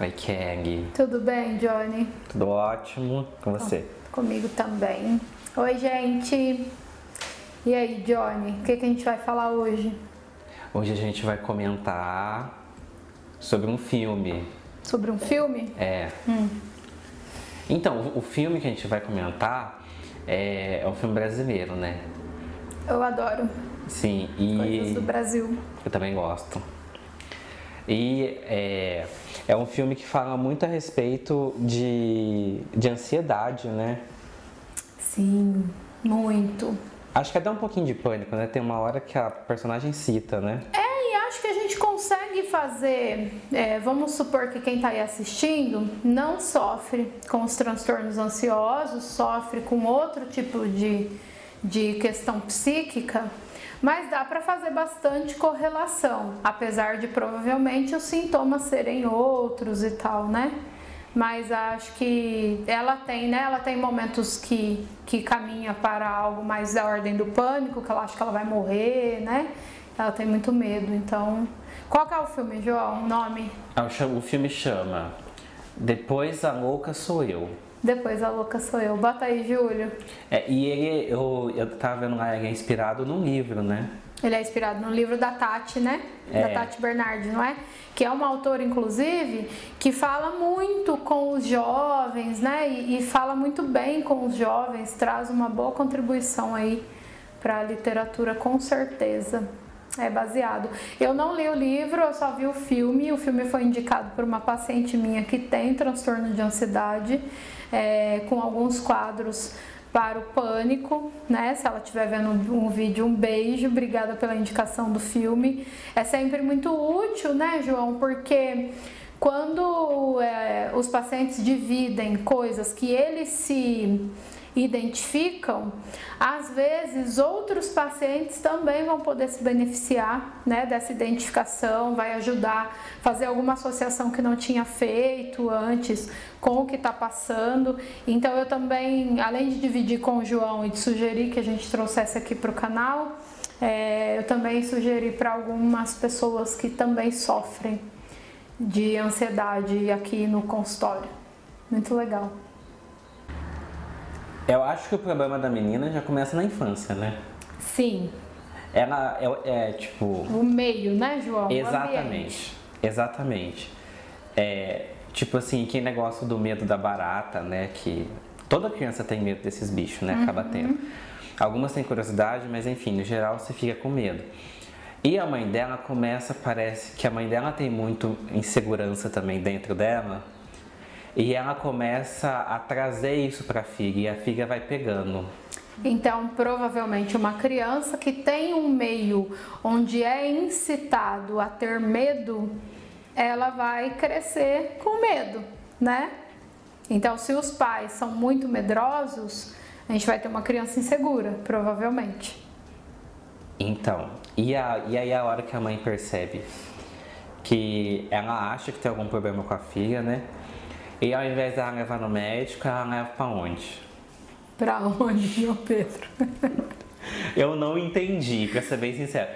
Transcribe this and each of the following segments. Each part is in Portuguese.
Oi, Kelly. Tudo bem, Johnny? Tudo ótimo com você? Comigo também. Oi, gente. E aí, Johnny, o que, que a gente vai falar hoje? Hoje a gente vai comentar sobre um filme. Sobre um filme? É. Então, o filme que a gente vai comentar é, é um filme brasileiro, né? Eu adoro Sim, coisas e do Brasil. eu também gosto. E é, é um filme que fala muito a respeito de, de ansiedade, né? Sim, muito. Acho que até um pouquinho de pânico, né? Tem uma hora que a personagem cita, né? É, e acho que a gente consegue fazer. é, vamos supor que quem está aí assistindo não sofre com os transtornos ansiosos, sofre com outro tipo de, de questão psíquica, mas dá para fazer bastante correlação, apesar de provavelmente os sintomas serem outros e tal, né? Mas acho que ela tem, né? Ela tem momentos que, que caminha para algo mais da ordem do pânico, que ela acha que ela vai morrer, né? Ela tem muito medo. Então, qual é o filme, João? O nome? Ah, O filme chama Depois a Louca Sou Eu. Depois a louca sou eu. Bota aí, Júlio. É, e ele, eu, eu tava vendo lá, ele é inspirado num livro, né? Ele é inspirado no livro da Tati, né? Da É. Tati Bernardi, não é? Que é uma autora, inclusive, que fala muito com os jovens, né? E, e fala muito bem com os jovens, traz uma boa contribuição aí para a literatura, com certeza. É baseado. Eu não li o livro, eu só vi o filme. O filme foi indicado por uma paciente minha que tem transtorno de ansiedade, é, com alguns quadros para o pânico, né? Se ela estiver vendo um vídeo, um beijo, obrigada pela indicação do filme. É sempre muito útil, né, João? Porque quando é, os pacientes dividem coisas que eles se identificam, às vezes outros pacientes também vão poder se beneficiar né, dessa identificação, vai ajudar a fazer alguma associação que não tinha feito antes com o que está passando. Então eu também, além de dividir com o João e de sugerir que a gente trouxesse aqui para o canal, é, eu também sugeri para algumas pessoas que também sofrem de ansiedade aqui no consultório. Muito legal. Eu acho que o problema da menina já começa na infância, né? Sim, Ela é, é, tipo. o meio, né, João? Exatamente. Exatamente. É, tipo assim, que negócio do medo da barata, né? Que toda criança tem medo desses bichos, né? Acaba Uhum. tendo. Algumas têm curiosidade, mas enfim, no geral você fica com medo. E a mãe dela começa, parece que a mãe dela tem muito insegurança também dentro dela. E ela começa a trazer isso para a filha e a filha vai pegando. Então, provavelmente uma criança que tem um meio onde é incitado a ter medo, ela vai crescer com medo, né? Então, se os pais são muito medrosos, a gente vai ter uma criança insegura, provavelmente. Então, e, a, e aí a hora que a mãe percebe que ela acha que tem algum problema com a filha, né? E ao invés dela levar no médico, ela leva pra onde? Pra onde, meu Pedro? Eu não entendi, pra ser bem sincero.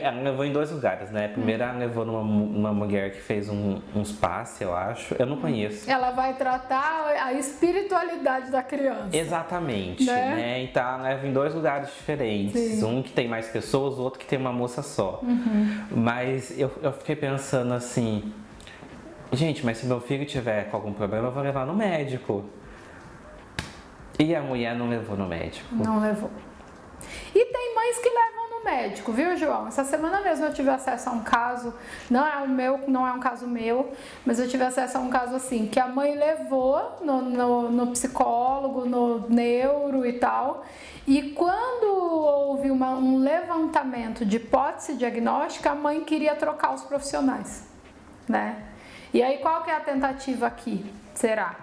Ela levou em dois lugares, né? Primeiro ela levou numa mulher que fez um, uns passes, eu acho. Eu não conheço. Ela vai tratar a espiritualidade da criança. Exatamente, Né? né? Então ela leva em dois lugares diferentes. Sim. Um que tem mais pessoas, o outro que tem uma moça só. Uhum. Mas eu, eu fiquei pensando assim, gente, mas se meu filho tiver com algum problema, eu vou levar no médico. E a mulher não levou no médico. Não levou. E tem mães que levam no médico, viu, João? Essa semana mesmo eu tive acesso a um caso, não é o meu, não é um caso meu, mas eu tive acesso a um caso assim, que a mãe levou no, no, no psicólogo, no neuro e tal. E quando houve uma- um levantamento de hipótese diagnóstica, a mãe queria trocar os profissionais, né? E aí qual que é a tentativa aqui? Será?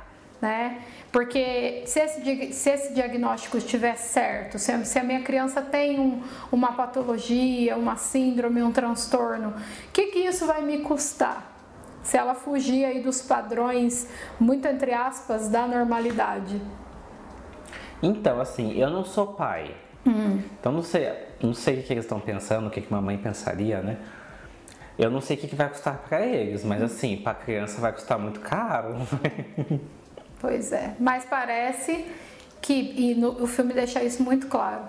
Né? Porque se esse, se esse diagnóstico estiver certo, se a, se a minha criança tem um- uma patologia, uma síndrome, um transtorno, o que, que isso vai me custar? Se ela fugir aí dos padrões, muito entre aspas, da normalidade. Então, assim, eu não sou pai. Hum. Então não sei, não sei o que eles estão pensando, o que que uma mãe pensaria, né? Eu não sei o que, vai custar para eles, mas assim, para criança vai custar muito caro. pois é, mas parece que, e no, o filme deixa isso muito claro,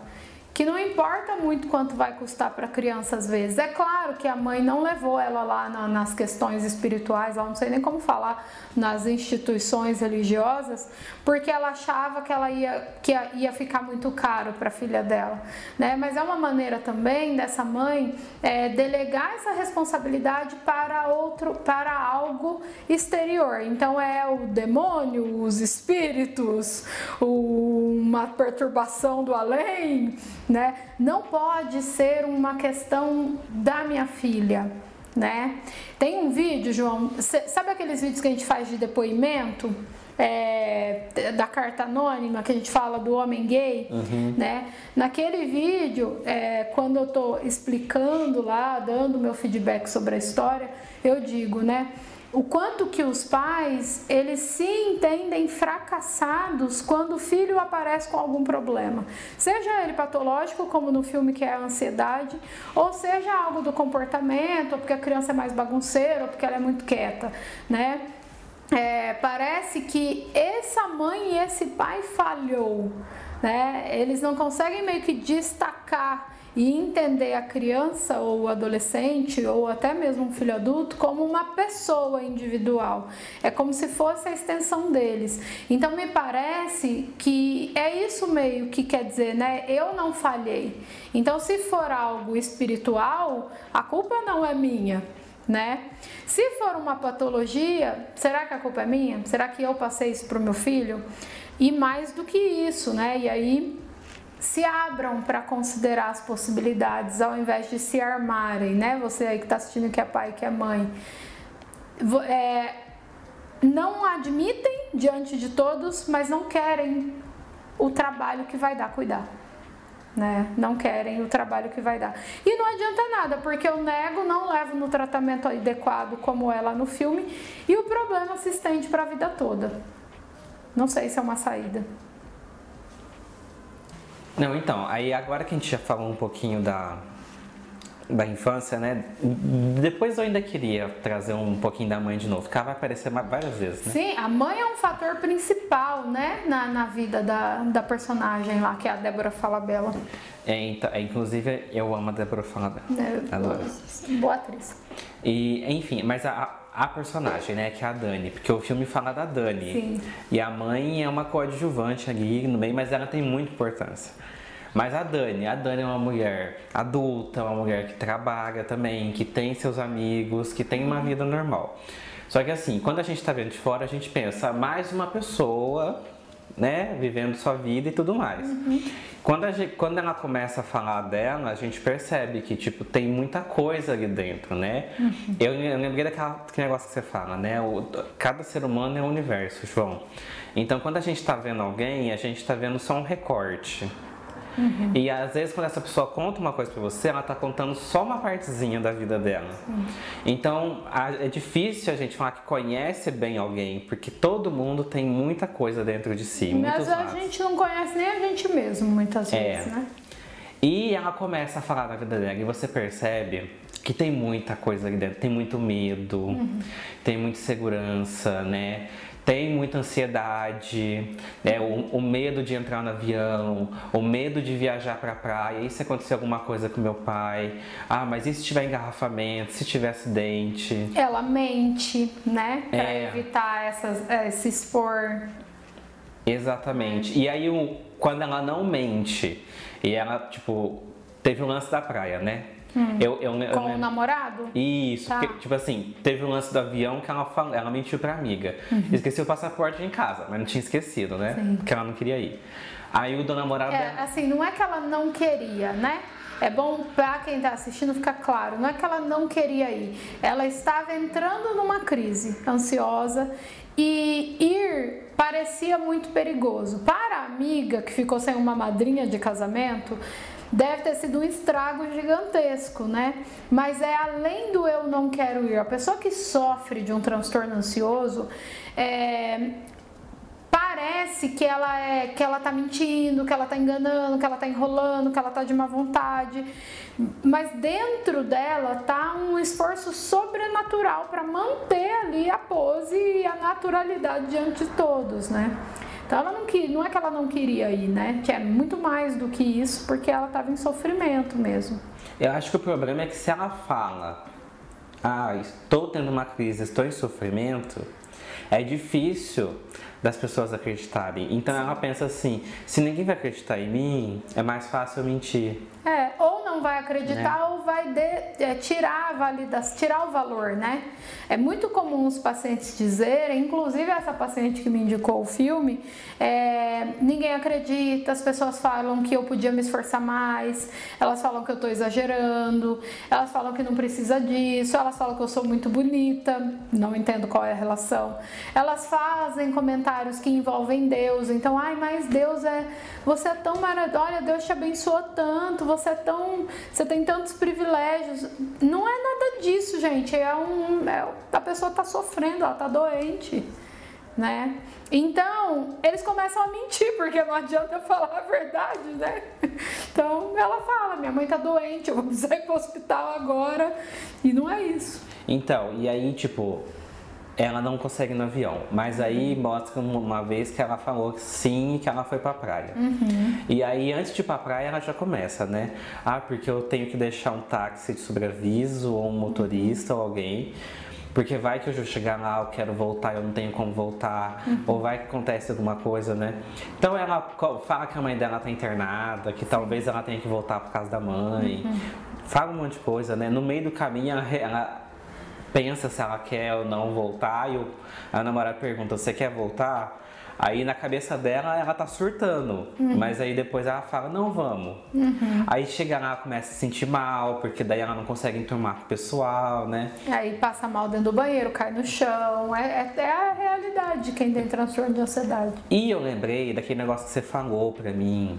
que não importa muito quanto vai custar para a criança às vezes. É claro que a mãe não levou ela lá na, nas questões espirituais, ela não sei nem como falar, nas instituições religiosas, porque ela achava que ela ia, que ia ficar muito caro para a filha dela. Né? Mas é uma maneira também dessa mãe é, delegar essa responsabilidade para outro, para algo exterior. Então é o demônio, os espíritos, uma perturbação do além né? Não pode ser uma questão da minha filha, né? Tem um vídeo, João, sabe aqueles vídeos que a gente faz de depoimento? É, da carta anônima que a gente fala do homem gay, uhum. né? Naquele vídeo, é, quando eu tô explicando lá, dando meu feedback sobre a história, eu digo, né? O quanto que os pais eles se entendem fracassados quando o filho aparece com algum problema, seja ele patológico, como no filme que é a ansiedade, ou seja algo do comportamento, ou porque a criança é mais bagunceira, ou porque ela é muito quieta, né? É, parece que essa mãe e esse pai falhou, né? Eles não conseguem meio que destacar e entender a criança ou o adolescente ou até mesmo um filho adulto como uma pessoa individual. É como se fosse a extensão deles. Então me parece que é isso meio que quer dizer, né? Eu não falhei. Então se for algo espiritual, a culpa não é minha. Né? Se for uma patologia, será que a culpa é minha? Será que eu passei isso para o meu filho? E mais do que isso, né? E aí se abram para considerar as possibilidades ao invés de se armarem, né? Você aí que está assistindo que é pai, que é mãe. É, não admitem diante de todos, mas não querem o trabalho que vai dar cuidar. Né? Não querem o trabalho que vai dar. E não adianta nada, porque eu nego, não levo no tratamento adequado como lá no filme, e o problema se estende para a vida toda. Não sei se é uma saída. Não, então, aí agora que a gente já falou um pouquinho da, da infância, né? Depois eu ainda queria trazer um pouquinho da mãe de novo, que ela vai aparecer várias vezes, né? Sim, a mãe é um fator principal, né? Na, na vida da, da personagem lá, que é a Débora Falabella. É, então, é, inclusive, eu amo a Débora Falabella. É, Adoro. Boa atriz. E, enfim, mas a, a personagem, né, que é a Dani, porque o filme fala da Dani. Sim. E a mãe é uma coadjuvante ali no meio, mas ela tem muita importância. Mas a Dani, a Dani é uma mulher adulta, uma mulher que trabalha também, que tem seus amigos, que tem uma vida normal. Só que assim, quando a gente está vendo de fora, a gente pensa mais uma pessoa né, vivendo sua vida e tudo mais. Uhum. Quando, gente, quando ela começa a falar dela, a gente percebe que, tipo, tem muita coisa ali dentro, né? Uhum. Eu, eu lembrei daquele negócio que você fala, né? O, cada ser humano é um universo, João. Então, quando a gente está vendo alguém, a gente está vendo só um recorte. Uhum. E às vezes quando essa pessoa conta uma coisa para você, ela está contando só uma partezinha da vida dela. Uhum. Então a, é difícil a gente falar que conhece bem alguém, porque todo mundo tem muita coisa dentro de si. Mas a gente não conhece nem a gente mesmo muitas é. vezes, né? E ela começa a falar da vida dela e você percebe que tem muita coisa ali dentro, tem muito medo, uhum. tem muita segurança, né? Tem muita ansiedade, né? o, o, medo de entrar no avião, o medo de viajar para a praia, e se acontecer alguma coisa com meu pai, ah, mas e se tiver engarrafamento, se tiver acidente? Ela mente, né? Para é. evitar essas, é, se expor. Exatamente. E aí, quando ela não mente, e ela, tipo, teve o lance da praia, né? Hum. Eu, eu, eu, Com o namorado? Isso, tá. porque, tipo assim, teve o um lance do avião que ela, falou, ela mentiu pra amiga. Uhum. Esqueci o passaporte em casa, mas não tinha esquecido, né? Sim. Porque ela não queria ir. Aí o do namorado. É, dela... assim, não é que ela não queria, né? É bom para quem está assistindo ficar claro, não é que ela não queria ir, ela estava entrando numa crise ansiosa e ir parecia muito perigoso. Para a amiga que ficou sem uma madrinha de casamento, deve ter sido um estrago gigantesco, né? Mas é além do eu não quero ir. A pessoa que sofre de um transtorno ansioso, é, parece que ela é que ela tá mentindo, que ela tá enganando, que ela tá enrolando, que ela tá de má vontade. Mas dentro dela tá um esforço sobrenatural para manter ali a pose e a naturalidade diante de todos, né? Então ela não queria, não é que ela não queria ir, né? Que é muito mais do que isso, porque ela estava em sofrimento mesmo. Eu acho que o problema é que se ela fala, ah, estou tendo uma crise, estou em sofrimento, é difícil das pessoas acreditarem. Então Sim. ela pensa assim: se ninguém vai acreditar em mim, é mais fácil eu mentir. É, ou não vai acreditar né? ou vai de, é, tirar a validação, tirar o valor, né? É muito comum os pacientes dizerem, inclusive essa paciente que me indicou o filme, é, ninguém acredita, as pessoas falam que eu podia me esforçar mais, elas falam que eu estou exagerando, elas falam que não precisa disso, elas falam que eu sou muito bonita, não entendo qual é a relação. Elas fazem comentários que envolvem Deus, então, ai, mas Deus é, você é tão maravilhoso, olha, Deus te abençoou tanto, você é tão, você tem tantos privilégios. Não é nada disso, gente. É um, é, a pessoa está sofrendo, ela está doente, né? Então, eles começam a mentir, porque não adianta falar a verdade, né? Então, ela fala: minha mãe está doente, eu vou precisar ir para o hospital agora. E não é isso. Então, e aí, tipo, ela não consegue no avião. Mas aí uhum. mostra uma vez que ela falou que sim, que ela foi pra praia. Uhum. E aí, antes de ir pra praia, ela já começa, né? Ah, porque eu tenho que deixar um táxi de sobreaviso, ou um motorista, ou alguém. Porque vai que eu chegar lá, eu quero voltar, eu não tenho como voltar, uhum. ou vai que acontece alguma coisa, né? Então ela fala que a mãe dela tá internada, que talvez ela tenha que voltar por causa da mãe. Uhum. Fala um monte de coisa, né? No meio do caminho, ela, ela pensa se ela quer ou não voltar e o, a namorada pergunta: Você quer voltar? Aí na cabeça dela ela tá surtando, uhum. mas aí depois ela fala: Não, vamos. Uhum. Aí chega lá, começa a se sentir mal, porque daí ela não consegue enturmar com o pessoal, né? Aí passa mal dentro do banheiro, cai no chão. É, é, é a realidade de quem tem transtorno de ansiedade. E eu lembrei daquele negócio que você falou pra mim.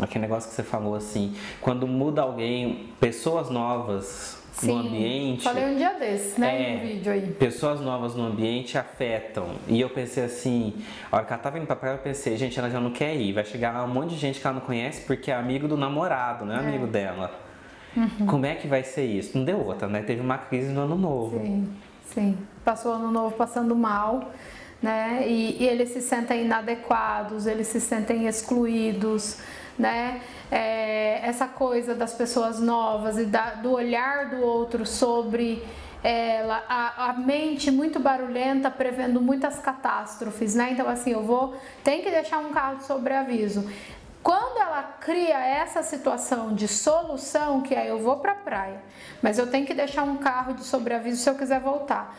Aquele negócio que você falou assim, quando muda alguém, pessoas novas Sim, no ambiente. Falei um dia desses, né? É, no vídeo aí. Pessoas novas no ambiente afetam. E eu pensei assim, a hora que ela tava indo pra praia, eu pensei, gente, ela já não quer ir. Vai chegar um monte de gente que ela não conhece porque é amigo do namorado, não é, é. amigo dela. Uhum. Como é que vai ser isso? Não deu outra, né? Teve uma crise no ano novo. Sim, sim. Passou o ano novo passando mal. Né? E, e eles se sentem inadequados, eles se sentem excluídos, né? É, essa coisa das pessoas novas e da, do olhar do outro sobre ela, a, a, mente muito barulhenta, prevendo muitas catástrofes, né? Então, assim, eu vou, tem que deixar um carro de sobreaviso. Quando ela cria essa situação de solução, que aí eu vou para a praia, mas eu tenho que deixar um carro de sobreaviso se eu quiser voltar.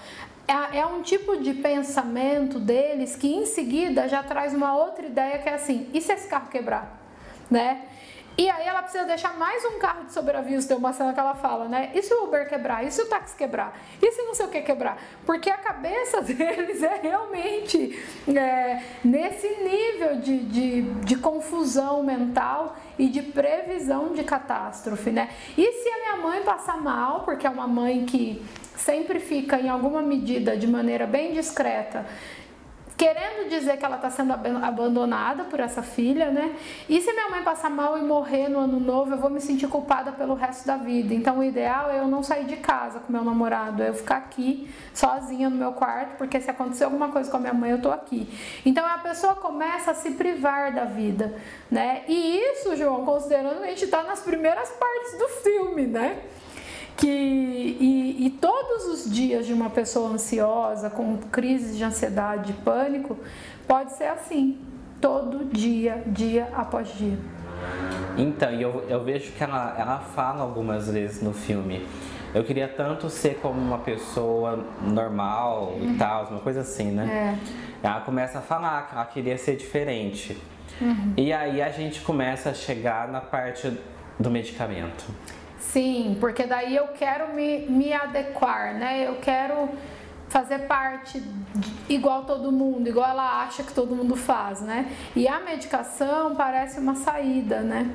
É, é um tipo de pensamento deles que em seguida já traz uma outra ideia que é assim: e se esse carro quebrar? Né? E aí ela precisa deixar mais um carro de sobreaviso, tem uma cena que ela fala, né? E se o Uber quebrar? E se o táxi quebrar? E se não sei o que quebrar? Porque a cabeça deles é realmente é, nesse nível de, de, de, confusão mental e de previsão de catástrofe, né? E se a minha mãe passar mal, porque é uma mãe que sempre fica em alguma medida de maneira bem discreta querendo dizer que ela está sendo abandonada por essa filha, né? E se minha mãe passar mal e morrer no ano novo, eu vou me sentir culpada pelo resto da vida. Então o ideal é eu não sair de casa com meu namorado, é eu ficar aqui sozinha no meu quarto, porque se acontecer alguma coisa com a minha mãe, eu tô aqui. Então a pessoa começa a se privar da vida, né? E isso, João, considerando que a gente está nas primeiras partes do filme, né? Que e, e, todos os dias de uma pessoa ansiosa com crises de ansiedade, de pânico, pode ser assim, todo dia, dia após dia. Então, eu, eu vejo que ela, ela fala algumas vezes no filme. Eu queria tanto ser como uma pessoa normal uhum. e tal, uma coisa assim, né? É. Ela começa a falar que ela queria ser diferente. Uhum. E aí a gente começa a chegar na parte do medicamento. Sim, porque daí eu quero me, me adequar, né? Eu quero fazer parte igual todo mundo, igual ela acha que todo mundo faz, né? E a medicação parece uma saída, né?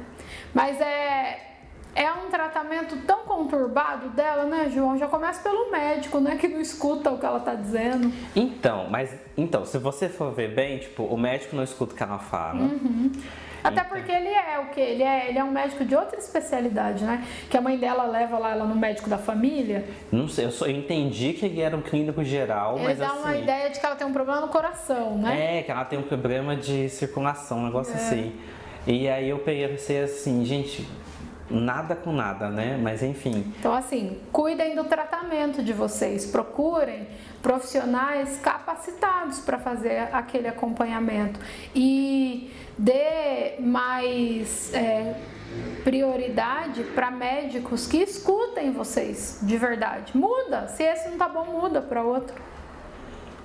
Mas é é um tratamento tão conturbado dela, né, João? Já começa pelo médico, né, que não escuta o que ela tá dizendo. Então, mas então, se você for ver bem, tipo, o médico não escuta o que ela fala. Uhum. Até porque ele é o que? Ele é, ele é um médico de outra especialidade, né? Que a mãe dela leva lá ela no médico da família. Não sei, eu só entendi que ele era um clínico geral, ele mas dá assim... uma ideia de que ela tem um problema no coração, né? É, que ela tem um problema de circulação, um negócio É. assim. E aí eu pensei assim, gente, nada com nada, né? Mas enfim. Então, assim, cuidem do tratamento de vocês, procurem profissionais capacitados para fazer aquele acompanhamento e dê mais é, prioridade para médicos que escutem vocês de verdade. Muda, se esse não tá bom, muda para outro.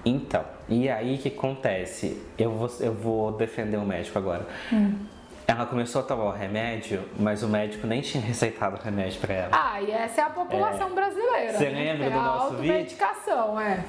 Então, e aí que acontece? Eu vou, eu vou defender o médico agora. Hum. Ela começou a tomar o remédio, mas o médico nem tinha receitado o remédio pra ela. Ah, e essa é a população brasileira. Você né? lembra é do nosso vídeo? automedicação, é.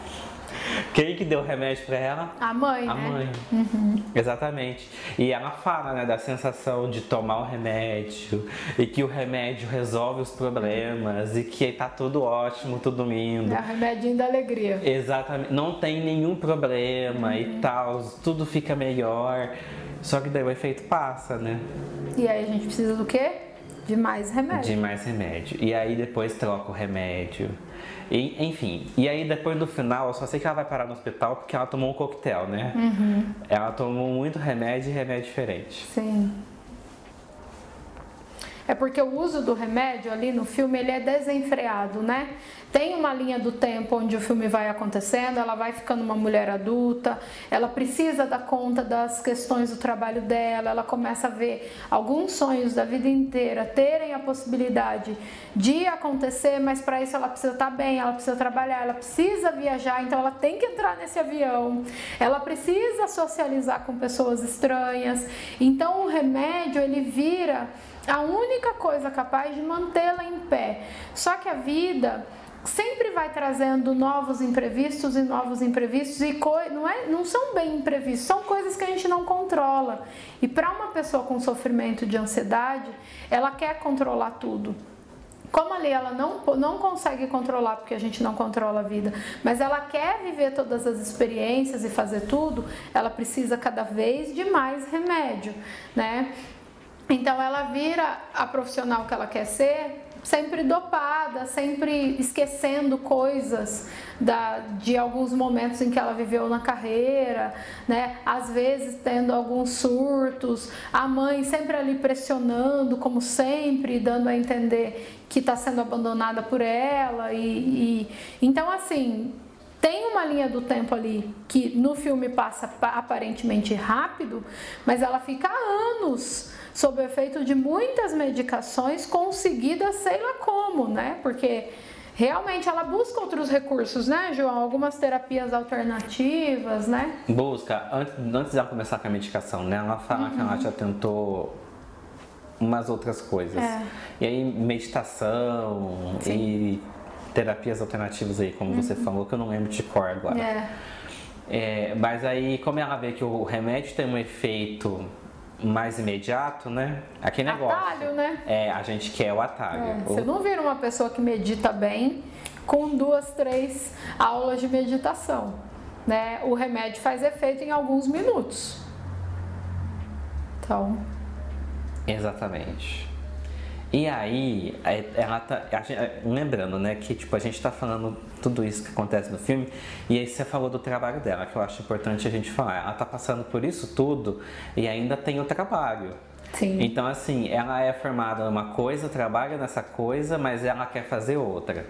Quem que deu o remédio pra ela? A mãe, A né? Uhum. mãe. Exatamente. E ela fala, né, da sensação de tomar o remédio e que o remédio resolve os problemas e que tá tudo ótimo, tudo lindo. É o remedinho da alegria. Exatamente. Não tem nenhum problema Uhum. e tal, tudo fica melhor. Só que daí o efeito passa, né? E aí a gente precisa do quê? De mais remédio. De mais remédio. E aí depois troca o remédio. E, enfim, e aí depois do final, eu só sei que ela vai parar no hospital porque ela tomou um coquetel, né? Uhum. Ela tomou muito remédio e remédio diferente. Sim. É porque o uso do remédio ali no filme ele é desenfreado, né? Tem uma linha do tempo onde o filme vai acontecendo, ela vai ficando uma mulher adulta, ela precisa dar conta das questões do trabalho dela, ela começa a ver alguns sonhos da vida inteira terem a possibilidade de acontecer, mas para isso ela precisa estar bem, ela precisa trabalhar, ela precisa viajar, então ela tem que entrar nesse avião, ela precisa socializar com pessoas estranhas. Então o remédio ele vira a única coisa capaz de mantê-la em pé. Só que a vida sempre vai trazendo novos imprevistos e novos imprevistos e não, é, não são bem imprevistos, são coisas que a gente não controla. E para uma pessoa com sofrimento de ansiedade, ela quer controlar tudo. Como ali ela não, não consegue controlar, porque a gente não controla a vida, mas ela quer viver todas as experiências e fazer tudo, ela precisa cada vez de mais remédio, né? Então ela vira a profissional que ela quer ser, sempre dopada, sempre esquecendo coisas da, de alguns momentos em que ela viveu na carreira, né? Às vezes tendo alguns surtos, a mãe sempre ali pressionando, como sempre, dando a entender que está sendo abandonada por ela e, e então assim tem uma linha do tempo ali que no filme passa aparentemente rápido, mas ela fica anos sob o efeito de muitas medicações conseguidas sei lá como, né? Porque realmente ela busca outros recursos, né, João? Algumas terapias alternativas, né? Busca. Antes, antes dela começar com a medicação, né? Ela fala uhum. que ela já tentou umas outras coisas. É. E aí, meditação Sim. e terapias alternativas aí, como uhum. você falou, que eu não lembro de cor agora. É. É, mas aí, como ela vê que o remédio tem um efeito mais imediato, né? Aquele negócio. Atalho, né? É, a gente quer o atalho. É, você não vira uma pessoa que medita bem com duas, três aulas de meditação, né? O remédio faz efeito em alguns minutos. Então, Exatamente. E aí, é- ela tá. gente- é, lembrando, né, que tipo, a gente tá falando tudo isso que acontece no filme, e aí você falou do trabalho dela, que eu acho importante a gente falar. Ela tá passando por isso tudo e ainda tem o trabalho. sim. Então, assim, ela é formada numa coisa, trabalha nessa coisa, mas ela quer fazer outra.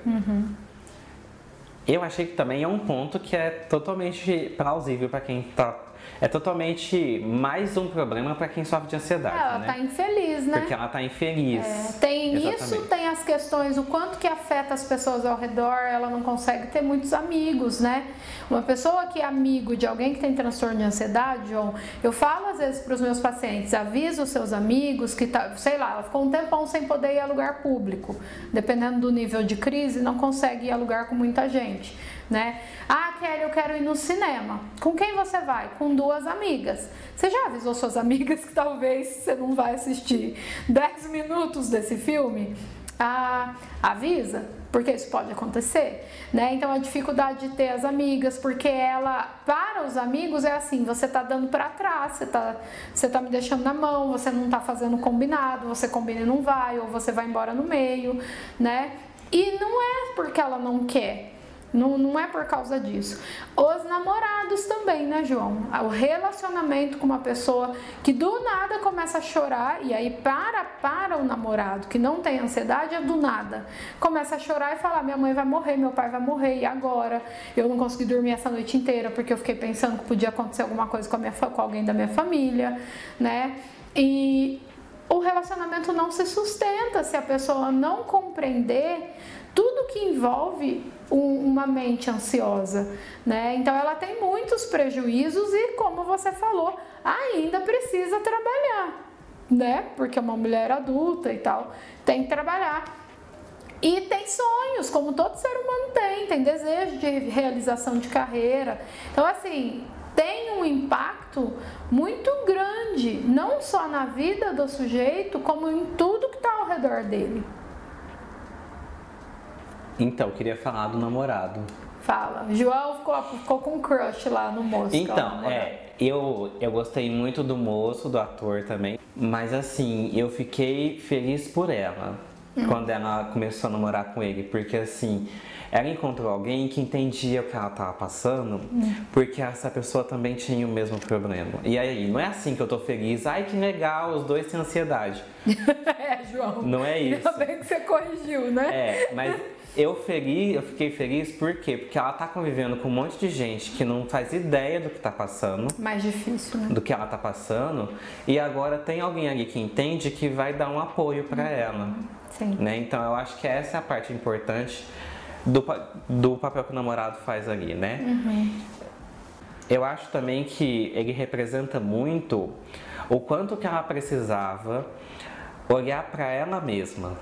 Eu achei que também é um ponto que é totalmente plausível para quem tá. É totalmente mais um problema para quem sofre de ansiedade, ela né? tá infeliz, né? Porque ela tá infeliz. É, tem isso, Exatamente. tem as questões, o quanto que afeta as pessoas ao redor, ela não consegue ter muitos amigos, né? Uma pessoa que é amigo de alguém que tem transtorno de ansiedade, João, eu falo às vezes para os meus pacientes, avisa os seus amigos que tá, sei lá, ela ficou um tempão sem poder ir a lugar público, dependendo do nível de crise, não consegue ir a lugar com muita gente. Né? Ah, Kelly, eu quero ir no cinema. Com quem você vai? Com duas amigas. Você já avisou suas amigas que talvez você não vai assistir 10 minutos desse filme? Ah, avisa, porque isso pode acontecer, né? Então a dificuldade de ter as amigas, porque ela, para os amigos é assim, você tá dando para trás, você tá, você tá me deixando na mão, você não tá fazendo combinado, você combina e não vai, ou você vai embora no meio, né? E não é porque ela não quer, não, não é por causa disso. Os namorados também, né, João? O relacionamento com uma pessoa que do nada começa a chorar e aí para para o namorado que não tem ansiedade é do nada. Começa a chorar e falar: minha mãe vai morrer, meu pai vai morrer e agora? Eu não consegui dormir essa noite inteira porque eu fiquei pensando que podia acontecer alguma coisa com, a minha, com alguém da minha família, né? E o relacionamento não se sustenta se a pessoa não compreender tudo que envolve um, uma mente ansiosa, né? Então ela tem muitos prejuízos e, como você falou, ainda precisa trabalhar, né? Porque é uma mulher adulta e tal, tem que trabalhar. E tem sonhos, como todo ser humano tem, tem desejo de realização de carreira. Então, assim, tem um impacto muito grande, não só na vida do sujeito, como em tudo que está ao redor dele. Então, eu queria falar do namorado. Fala. João ficou, ficou com crush lá no moço. Então, é, eu, eu gostei muito do moço, do ator também. Mas assim, eu fiquei feliz por ela. Hum. Quando ela começou a namorar com ele. Porque assim, ela encontrou alguém que entendia o que ela estava passando, hum. porque essa pessoa também tinha o mesmo problema. E aí, não é assim que eu tô feliz, ai que legal, os dois têm ansiedade. é, João. Não é isso. Ainda bem que você corrigiu, né? É, mas eu feliz, eu fiquei feliz por quê? Porque ela tá convivendo com um monte de gente que não faz ideia do que tá passando. Mais difícil, né? Do que ela tá passando. E agora tem alguém ali que entende que vai dar um apoio para uhum. ela. Sim. Né? Então eu acho que essa é a parte importante do, do papel que o namorado faz ali, né? Uhum. Eu acho também que ele representa muito o quanto que ela precisava olhar para ela mesma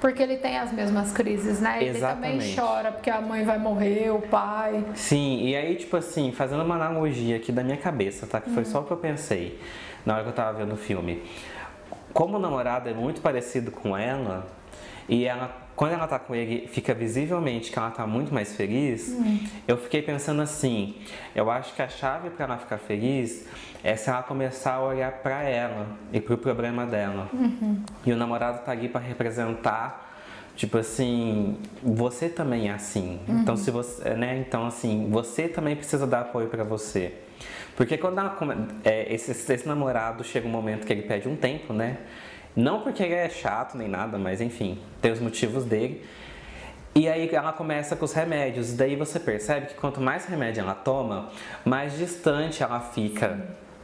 porque ele tem as mesmas crises, né? Ele Exatamente. também chora porque a mãe vai morrer, o pai. Sim, e aí, tipo assim, fazendo uma analogia aqui da minha cabeça, tá? Que foi uhum. só o que eu pensei na hora que eu tava vendo o filme. Como o namorado é muito parecido com ela, e ela, quando ela tá com ele, fica visivelmente que ela tá muito mais feliz, uhum. eu fiquei pensando assim, eu acho que a chave para ela ficar feliz é se ela começar a olhar para ela e pro problema dela. Uhum. E o namorado tá ali para representar Tipo assim, você também é assim. Uhum. Então se você, né? Então assim, você também precisa dar apoio para você. Porque quando ela, é, esse, esse namorado chega um momento que ele pede um tempo, né? Não porque ele é chato nem nada, mas enfim, tem os motivos dele. E aí ela começa com os remédios. Daí você percebe que quanto mais remédio ela toma, mais distante ela fica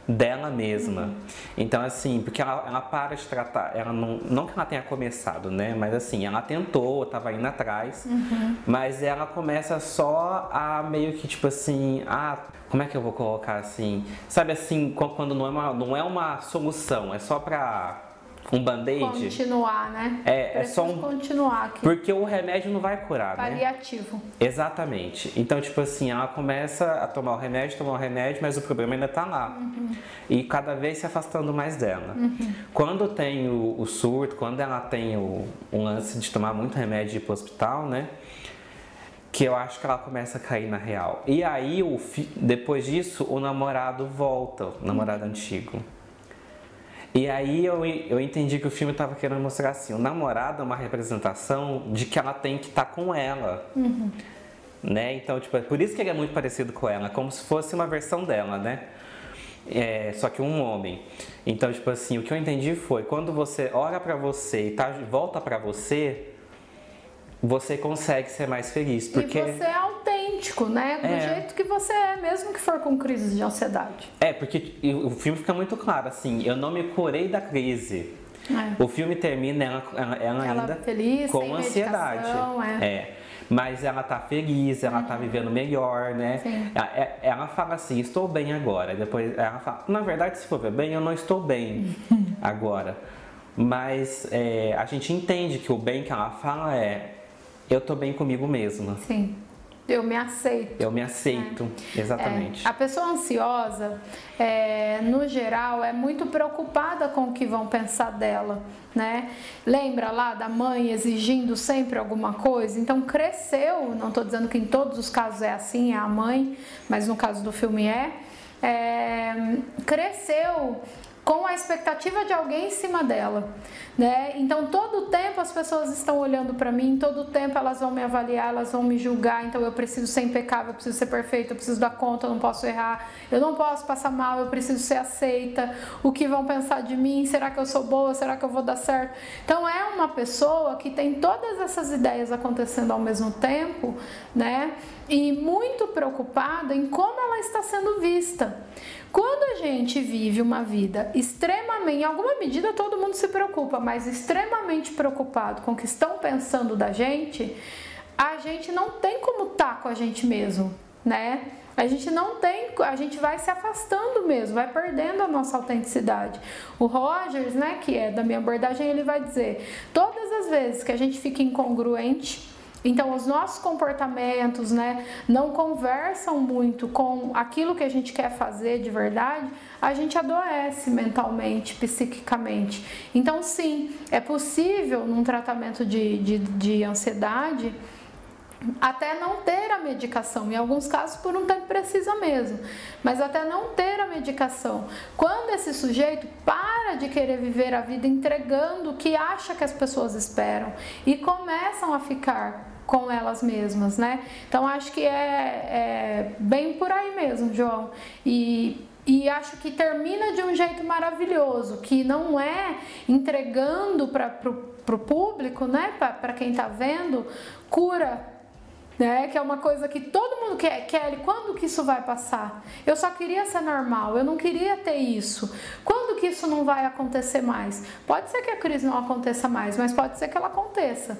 dela mesma. Uhum. Então, assim, porque ela, ela, para de tratar, ela não, não que ela tenha começado, né? Mas assim, ela tentou, tava indo atrás, uhum. mas ela começa só a meio que tipo assim, ah, como é que eu vou colocar assim? Sabe assim, quando não é uma, não é uma solução, é só pra um band-aid. Continuar, né? É, é só um. Continuar aqui. Porque o remédio não vai curar, Paliativo. né? Exatamente. Então, tipo assim, ela começa a tomar o remédio, tomar o remédio, mas o problema ainda tá lá. Uhum. E cada vez se afastando mais dela. Uhum. Quando tem o, o, surto, quando ela tem o, um lance de tomar muito remédio e ir pro hospital, né? que eu acho que ela começa a cair na real. E aí, o depois disso, o namorado volta, o namorado antigo. E aí eu, eu entendi que o filme estava querendo mostrar assim, o namorado é uma representação de que ela tem que estar tá com ela. Uhum. Né? Então, tipo, é por isso que ele é muito parecido com ela, como se fosse uma versão dela, né? É, só que um homem. Então, tipo assim, o que eu entendi foi, quando você olha para você e tá, volta para você, você consegue ser mais feliz. Porque... E você é autêntico, né? Do é. jeito que você é, mesmo que for com crise de ansiedade. É, porque o filme fica muito claro, assim, eu não me curei da crise. É. O filme termina ela, ela, ela, ela ainda feliz, com ansiedade. É. é. Mas ela tá feliz, ela uhum. tá vivendo melhor, né? Ela, é, ela, fala assim, estou bem agora. Depois ela fala, na verdade, se for ver bem, eu não estou bem agora. Mas é, a gente entende que o bem que ela fala é eu tô bem comigo mesma. Sim. Eu me aceito. Eu me aceito, é. exatamente. É, a pessoa ansiosa, é, no geral, é muito preocupada com o que vão pensar dela, né? Lembra lá da mãe exigindo sempre alguma coisa? Então cresceu, não estou dizendo que em todos os casos é assim, é a mãe, mas no caso do filme é, é cresceu com a expectativa de alguém em cima dela, né? Então todo o tempo as pessoas estão olhando para mim, todo o tempo elas vão me avaliar, elas vão me julgar, então eu preciso ser impecável, eu preciso ser perfeita, eu preciso dar conta, eu não posso errar, eu não posso passar mal, eu preciso ser aceita. O que vão pensar de mim? Será que eu sou boa? Será que eu vou dar certo? Então é uma pessoa que tem todas essas ideias acontecendo ao mesmo tempo, né? E muito preocupada em como ela está sendo vista. Quando a gente vive uma vida extremamente, em alguma medida todo mundo se preocupa, mas extremamente preocupado com o que estão pensando da gente, a gente não tem como estar tá com a gente mesmo, né? A gente não tem, a gente vai se afastando mesmo, vai perdendo a nossa autenticidade. O Rogers, né, que é da minha abordagem, ele vai dizer: todas as vezes que a gente fica incongruente, então, os nossos comportamentos, né, não conversam muito com aquilo que a gente quer fazer de verdade, a gente adoece mentalmente, psiquicamente. Então, sim, é possível num tratamento de, de, de ansiedade até não ter a medicação, em alguns casos por um tempo precisa mesmo, mas até não ter a medicação. Quando esse sujeito para de querer viver a vida entregando o que acha que as pessoas esperam e começam a ficar com elas mesmas, né? Então acho que é, é bem por aí mesmo, João. E e acho que termina de um jeito maravilhoso, que não é entregando para o público, né, para quem está vendo, cura, né, que é uma coisa que todo mundo quer. Kelly, quando que isso vai passar? Eu só queria ser normal, eu não queria ter isso. Quando que isso não vai acontecer mais? Pode ser que a crise não aconteça mais, mas pode ser que ela aconteça.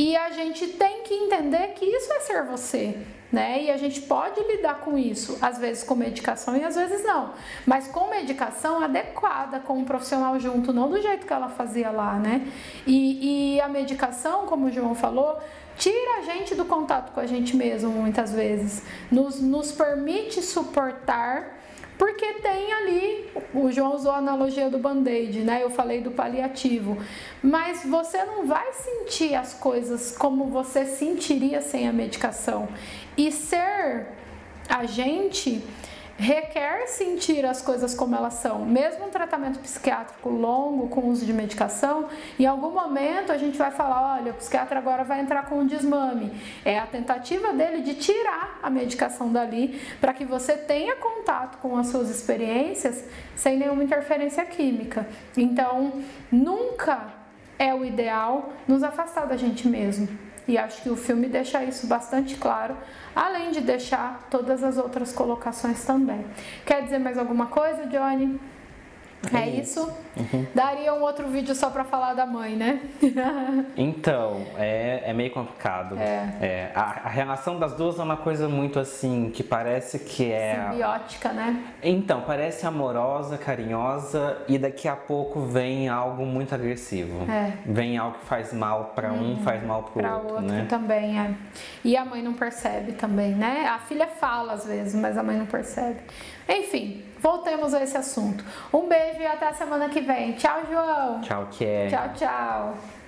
E a gente tem que entender que isso é ser você, né? E a gente pode lidar com isso, às vezes com medicação e às vezes não. Mas com medicação adequada, com um profissional junto, não do jeito que ela fazia lá, né? E, e a medicação, como o João falou, tira a gente do contato com a gente mesmo, muitas vezes. Nos, nos permite suportar porque tem ali, o João usou a analogia do band-aid, né? Eu falei do paliativo. Mas você não vai sentir as coisas como você sentiria sem a medicação. E ser a gente requer sentir as coisas como elas são. Mesmo um tratamento psiquiátrico longo com uso de medicação, em algum momento a gente vai falar, olha, o psiquiatra agora vai entrar com um desmame. É a tentativa dele de tirar a medicação dali para que você tenha contato com as suas experiências sem nenhuma interferência química. Então, nunca é o ideal nos afastar da gente mesmo. E acho que o filme deixa isso bastante claro, além de deixar todas as outras colocações também. Quer dizer mais alguma coisa, Johnny? É, é isso? Uhum. Daria um outro vídeo só para falar da mãe, né? então, é, é meio complicado. É. é a, a, relação das duas é uma coisa muito assim, que parece que é. Simbiótica, né? Então, parece amorosa, carinhosa e daqui a pouco vem algo muito agressivo. É. Vem algo que faz mal para um, uhum. faz mal para outro. outro né? também, é. E a mãe não percebe também, né? A filha fala às vezes, mas a mãe não percebe. Enfim, voltemos a esse assunto. Um beijo e até a semana que vem. Tchau, João. Tchau, Kelly. Tchau, tchau.